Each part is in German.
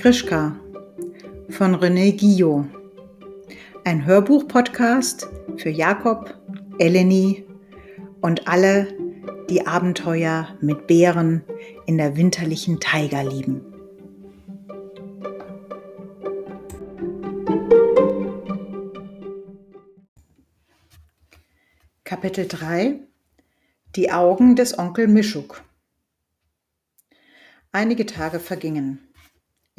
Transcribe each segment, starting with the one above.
Grischka von René Guillot. Ein Hörbuch-Podcast für Jakob, Eleni und alle, die Abenteuer mit Bären in der winterlichen Taiga lieben. Kapitel 3 Die Augen des Onkel Mischuk Einige Tage vergingen.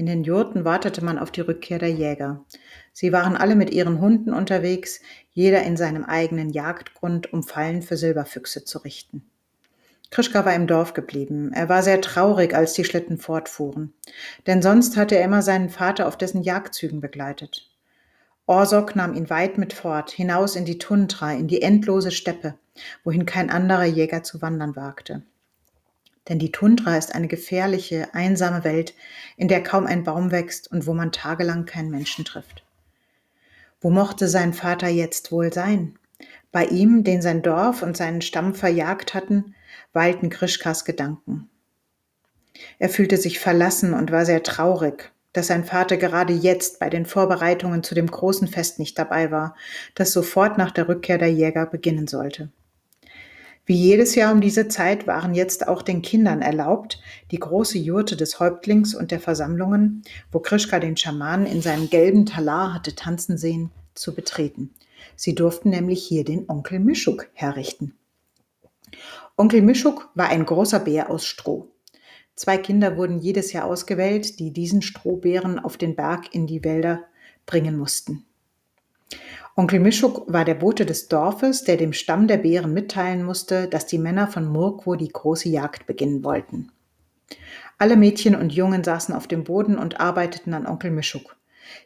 In den Jurten wartete man auf die Rückkehr der Jäger. Sie waren alle mit ihren Hunden unterwegs, jeder in seinem eigenen Jagdgrund, um Fallen für Silberfüchse zu richten. Krischka war im Dorf geblieben. Er war sehr traurig, als die Schlitten fortfuhren. Denn sonst hatte er immer seinen Vater auf dessen Jagdzügen begleitet. Orsok nahm ihn weit mit fort, hinaus in die Tundra, in die endlose Steppe, wohin kein anderer Jäger zu wandern wagte. Denn die Tundra ist eine gefährliche, einsame Welt, in der kaum ein Baum wächst und wo man tagelang keinen Menschen trifft. Wo mochte sein Vater jetzt wohl sein? Bei ihm, den sein Dorf und seinen Stamm verjagt hatten, weilten Krischkas Gedanken. Er fühlte sich verlassen und war sehr traurig, dass sein Vater gerade jetzt bei den Vorbereitungen zu dem großen Fest nicht dabei war, das sofort nach der Rückkehr der Jäger beginnen sollte. Wie jedes Jahr um diese Zeit waren jetzt auch den Kindern erlaubt, die große Jurte des Häuptlings und der Versammlungen, wo Krischka den Schamanen in seinem gelben Talar hatte tanzen sehen, zu betreten. Sie durften nämlich hier den Onkel Mischuk herrichten. Onkel Mischuk war ein großer Bär aus Stroh. Zwei Kinder wurden jedes Jahr ausgewählt, die diesen Strohbären auf den Berg in die Wälder bringen mussten. Onkel Mischuk war der Bote des Dorfes, der dem Stamm der Bären mitteilen musste, dass die Männer von Murkwo die große Jagd beginnen wollten. Alle Mädchen und Jungen saßen auf dem Boden und arbeiteten an Onkel Mischuk.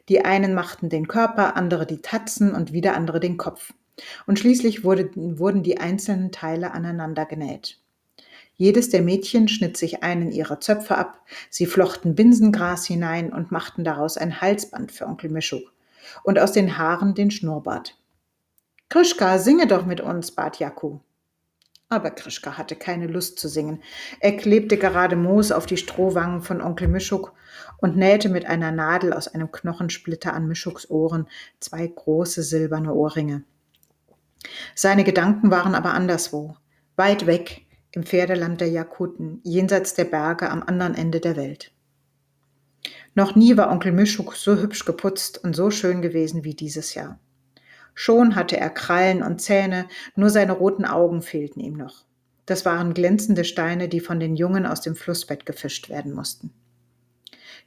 Die einen machten den Körper, andere die Tatzen und wieder andere den Kopf. Und schließlich wurde, wurden die einzelnen Teile aneinander genäht. Jedes der Mädchen schnitt sich einen ihrer Zöpfe ab, sie flochten Binsengras hinein und machten daraus ein Halsband für Onkel Mischuk und aus den Haaren den Schnurrbart. Krischka, singe doch mit uns, bat Jaku. Aber Krischka hatte keine Lust zu singen. Er klebte gerade Moos auf die Strohwangen von Onkel Mischuk und nähte mit einer Nadel aus einem Knochensplitter an Mischuks Ohren zwei große silberne Ohrringe. Seine Gedanken waren aber anderswo, weit weg im Pferdeland der Jakuten, jenseits der Berge am anderen Ende der Welt. Noch nie war Onkel Mischuk so hübsch geputzt und so schön gewesen wie dieses Jahr. Schon hatte er Krallen und Zähne, nur seine roten Augen fehlten ihm noch. Das waren glänzende Steine, die von den Jungen aus dem Flussbett gefischt werden mussten.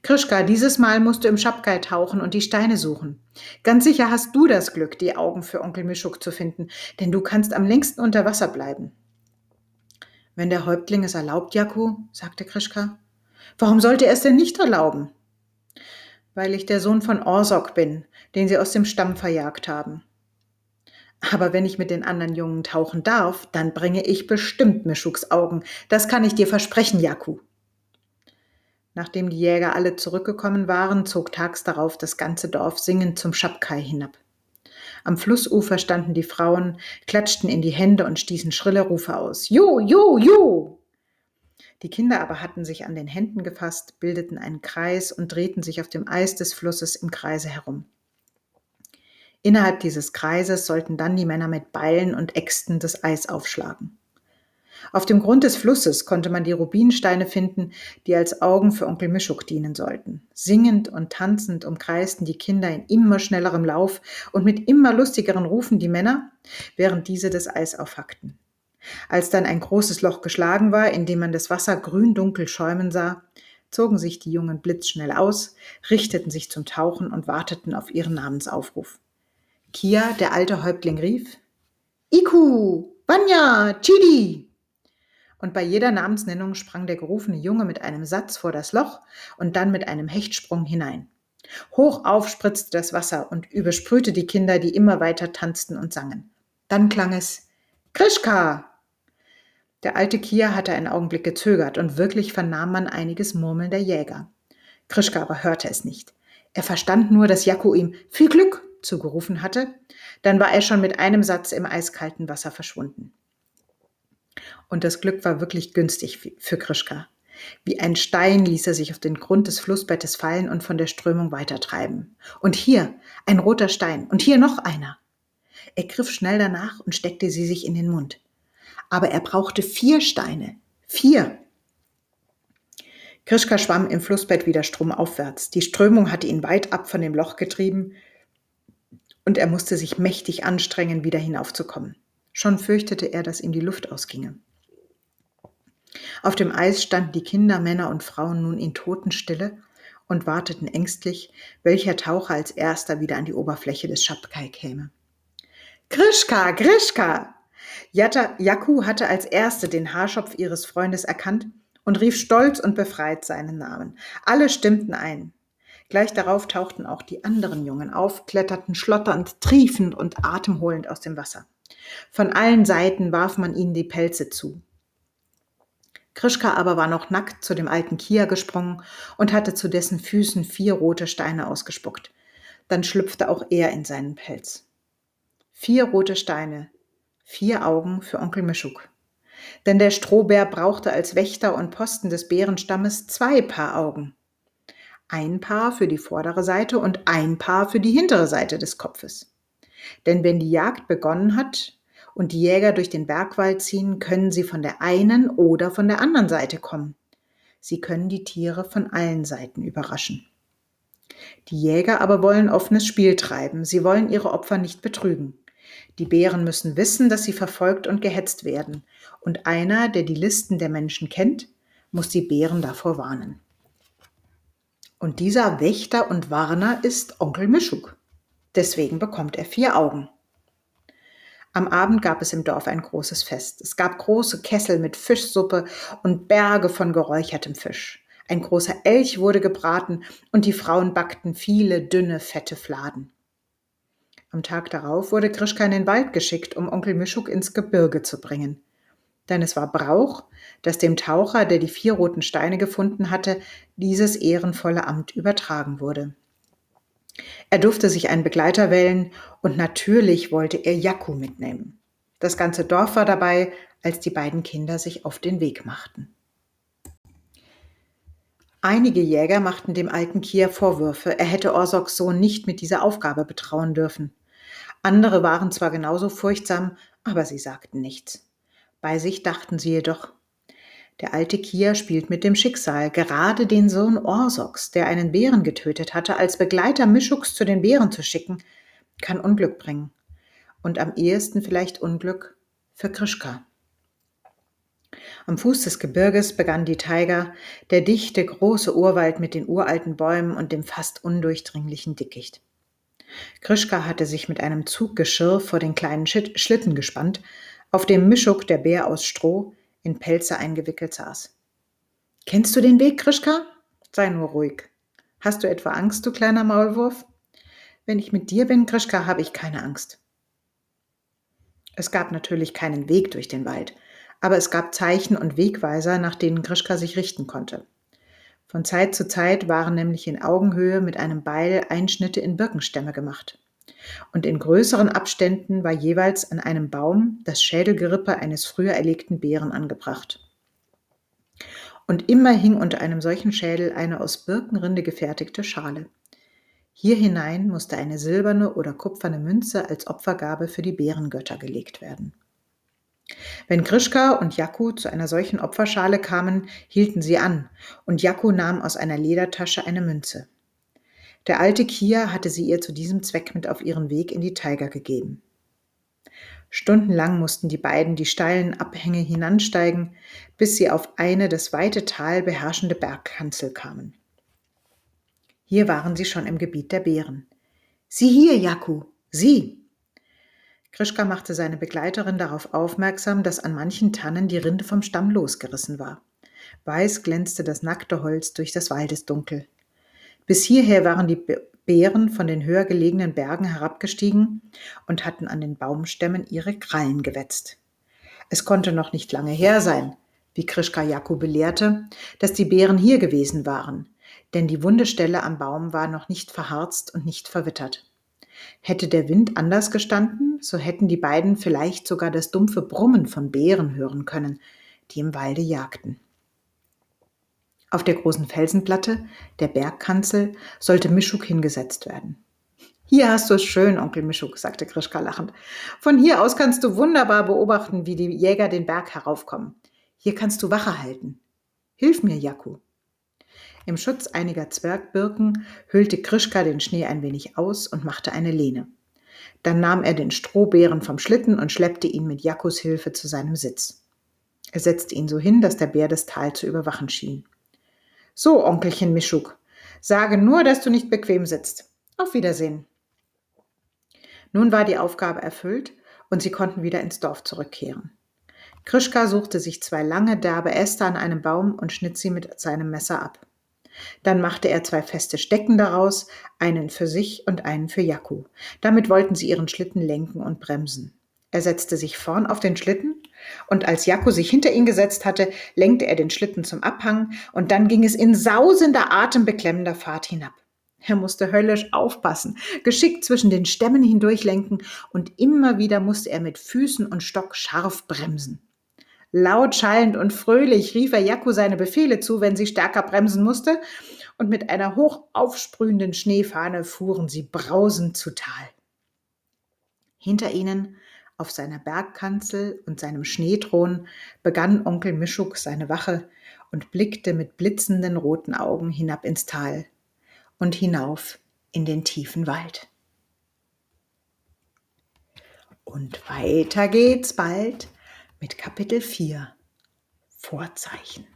Krischka, dieses Mal musst du im Schapkai tauchen und die Steine suchen. Ganz sicher hast du das Glück, die Augen für Onkel Mischuk zu finden, denn du kannst am längsten unter Wasser bleiben. Wenn der Häuptling es erlaubt, Jaku, sagte Krischka. Warum sollte er es denn nicht erlauben? Weil ich der Sohn von Orsok bin, den sie aus dem Stamm verjagt haben. Aber wenn ich mit den anderen Jungen tauchen darf, dann bringe ich bestimmt Mischuks Augen. Das kann ich dir versprechen, Jaku. Nachdem die Jäger alle zurückgekommen waren, zog tags darauf das ganze Dorf singend zum Schapkai hinab. Am Flussufer standen die Frauen, klatschten in die Hände und stießen schrille Rufe aus. Jo, jo, jo! Die Kinder aber hatten sich an den Händen gefasst, bildeten einen Kreis und drehten sich auf dem Eis des Flusses im Kreise herum. Innerhalb dieses Kreises sollten dann die Männer mit Beilen und Äxten das Eis aufschlagen. Auf dem Grund des Flusses konnte man die Rubinsteine finden, die als Augen für Onkel Mischuk dienen sollten. Singend und tanzend umkreisten die Kinder in immer schnellerem Lauf und mit immer lustigeren Rufen die Männer, während diese das Eis aufhackten. Als dann ein großes Loch geschlagen war, in dem man das Wasser grün-dunkel schäumen sah, zogen sich die Jungen blitzschnell aus, richteten sich zum Tauchen und warteten auf ihren Namensaufruf. Kia, der alte Häuptling, rief Iku, Vanya, Chidi! Und bei jeder Namensnennung sprang der gerufene Junge mit einem Satz vor das Loch und dann mit einem Hechtsprung hinein. Hoch auf spritzte das Wasser und übersprühte die Kinder, die immer weiter tanzten und sangen. Dann klang es Krischka, der alte Kia hatte einen Augenblick gezögert und wirklich vernahm man einiges Murmeln der Jäger. Krischka aber hörte es nicht. Er verstand nur, dass Jakko ihm viel Glück zugerufen hatte, dann war er schon mit einem Satz im eiskalten Wasser verschwunden. Und das Glück war wirklich günstig für Krischka. Wie ein Stein ließ er sich auf den Grund des Flussbettes fallen und von der Strömung weitertreiben. Und hier ein roter Stein und hier noch einer. Er griff schnell danach und steckte sie sich in den Mund. Aber er brauchte vier Steine. Vier. Krischka schwamm im Flussbett wieder stromaufwärts. Die Strömung hatte ihn weit ab von dem Loch getrieben und er musste sich mächtig anstrengen, wieder hinaufzukommen. Schon fürchtete er, dass ihm die Luft ausginge. Auf dem Eis standen die Kinder, Männer und Frauen nun in Totenstille und warteten ängstlich, welcher Taucher als erster wieder an die Oberfläche des Schabkai käme. Grischka, Grischka! Jatta, Jaku hatte als erste den Haarschopf ihres Freundes erkannt und rief stolz und befreit seinen Namen. Alle stimmten ein. Gleich darauf tauchten auch die anderen Jungen auf, kletterten schlotternd, triefend und atemholend aus dem Wasser. Von allen Seiten warf man ihnen die Pelze zu. Krischka aber war noch nackt zu dem alten Kia gesprungen und hatte zu dessen Füßen vier rote Steine ausgespuckt. Dann schlüpfte auch er in seinen Pelz. Vier rote Steine, vier Augen für Onkel Mischuk. Denn der Strohbär brauchte als Wächter und Posten des Bärenstammes zwei Paar Augen. Ein Paar für die vordere Seite und ein Paar für die hintere Seite des Kopfes. Denn wenn die Jagd begonnen hat, und die Jäger durch den Bergwald ziehen, können sie von der einen oder von der anderen Seite kommen. Sie können die Tiere von allen Seiten überraschen. Die Jäger aber wollen offenes Spiel treiben, sie wollen ihre Opfer nicht betrügen. Die Bären müssen wissen, dass sie verfolgt und gehetzt werden, und einer, der die Listen der Menschen kennt, muss die Bären davor warnen. Und dieser Wächter und Warner ist Onkel Mischuk. Deswegen bekommt er vier Augen. Am Abend gab es im Dorf ein großes Fest. Es gab große Kessel mit Fischsuppe und Berge von geräuchertem Fisch. Ein großer Elch wurde gebraten und die Frauen backten viele dünne, fette Fladen. Am Tag darauf wurde Grischka in den Wald geschickt, um Onkel Mischuk ins Gebirge zu bringen. Denn es war Brauch, dass dem Taucher, der die vier roten Steine gefunden hatte, dieses ehrenvolle Amt übertragen wurde. Er durfte sich einen Begleiter wählen und natürlich wollte er Jaku mitnehmen. Das ganze Dorf war dabei, als die beiden Kinder sich auf den Weg machten. Einige Jäger machten dem alten Kia Vorwürfe, er hätte Orsoks Sohn nicht mit dieser Aufgabe betrauen dürfen. Andere waren zwar genauso furchtsam, aber sie sagten nichts. Bei sich dachten sie jedoch, der alte Kia spielt mit dem Schicksal, gerade den Sohn Orsoks, der einen Bären getötet hatte, als Begleiter Mischuks zu den Bären zu schicken, kann Unglück bringen. Und am ehesten vielleicht Unglück für Krischka. Am Fuß des Gebirges begann die Taiga, der dichte, große Urwald mit den uralten Bäumen und dem fast undurchdringlichen Dickicht. Krischka hatte sich mit einem Zuggeschirr vor den kleinen Schlitten gespannt, auf dem Mischuk, der Bär aus Stroh, in Pelze eingewickelt saß. Kennst du den Weg, Krischka? Sei nur ruhig. Hast du etwa Angst, du kleiner Maulwurf? Wenn ich mit dir bin, Krischka, habe ich keine Angst. Es gab natürlich keinen Weg durch den Wald, aber es gab Zeichen und Wegweiser, nach denen Krischka sich richten konnte. Von Zeit zu Zeit waren nämlich in Augenhöhe mit einem Beil Einschnitte in Birkenstämme gemacht und in größeren Abständen war jeweils an einem Baum das Schädelgerippe eines früher erlegten Bären angebracht. Und immer hing unter einem solchen Schädel eine aus Birkenrinde gefertigte Schale. Hier hinein musste eine silberne oder kupferne Münze als Opfergabe für die Bärengötter gelegt werden. Wenn Grischka und Jaku zu einer solchen Opferschale kamen, hielten sie an, und Jaku nahm aus einer Ledertasche eine Münze. Der alte Kia hatte sie ihr zu diesem Zweck mit auf ihren Weg in die Taiga gegeben. Stundenlang mussten die beiden die steilen Abhänge hinansteigen, bis sie auf eine das weite Tal beherrschende Bergkanzel kamen. Hier waren sie schon im Gebiet der Bären. Sieh hier, Jaku, sieh! Krischka machte seine Begleiterin darauf aufmerksam, dass an manchen Tannen die Rinde vom Stamm losgerissen war. Weiß glänzte das nackte Holz durch das Waldesdunkel. Bis hierher waren die Bären von den höher gelegenen Bergen herabgestiegen und hatten an den Baumstämmen ihre Krallen gewetzt. Es konnte noch nicht lange her sein, wie Krischka Jakub belehrte, dass die Bären hier gewesen waren, denn die wunde Stelle am Baum war noch nicht verharzt und nicht verwittert. Hätte der Wind anders gestanden, so hätten die beiden vielleicht sogar das dumpfe Brummen von Bären hören können, die im Walde jagten. Auf der großen Felsenplatte, der Bergkanzel, sollte Mischuk hingesetzt werden. Hier hast du es schön, Onkel Mischuk, sagte Krischka lachend. Von hier aus kannst du wunderbar beobachten, wie die Jäger den Berg heraufkommen. Hier kannst du Wache halten. Hilf mir, Jaku. Im Schutz einiger Zwergbirken hüllte Krischka den Schnee ein wenig aus und machte eine Lehne. Dann nahm er den Strohbären vom Schlitten und schleppte ihn mit Jakus Hilfe zu seinem Sitz. Er setzte ihn so hin, dass der Bär das Tal zu überwachen schien. So, Onkelchen Mischuk, sage nur, dass du nicht bequem sitzt. Auf Wiedersehen. Nun war die Aufgabe erfüllt und sie konnten wieder ins Dorf zurückkehren. Krischka suchte sich zwei lange, derbe Äste an einem Baum und schnitt sie mit seinem Messer ab. Dann machte er zwei feste Stecken daraus, einen für sich und einen für Jaku. Damit wollten sie ihren Schlitten lenken und bremsen. Er setzte sich vorn auf den Schlitten, und als Jaku sich hinter ihn gesetzt hatte, lenkte er den Schlitten zum Abhang, und dann ging es in sausender, atembeklemmender Fahrt hinab. Er musste höllisch aufpassen, geschickt zwischen den Stämmen hindurchlenken, und immer wieder musste er mit Füßen und Stock scharf bremsen. Laut schallend und fröhlich rief er Jaku seine Befehle zu, wenn sie stärker bremsen musste, und mit einer hoch aufsprühenden Schneefahne fuhren sie brausend zu Tal. Hinter ihnen, auf seiner Bergkanzel und seinem Schneethron, begann Onkel Mischuk seine Wache und blickte mit blitzenden roten Augen hinab ins Tal und hinauf in den tiefen Wald. Und weiter geht's bald mit Kapitel 4 Vorzeichen.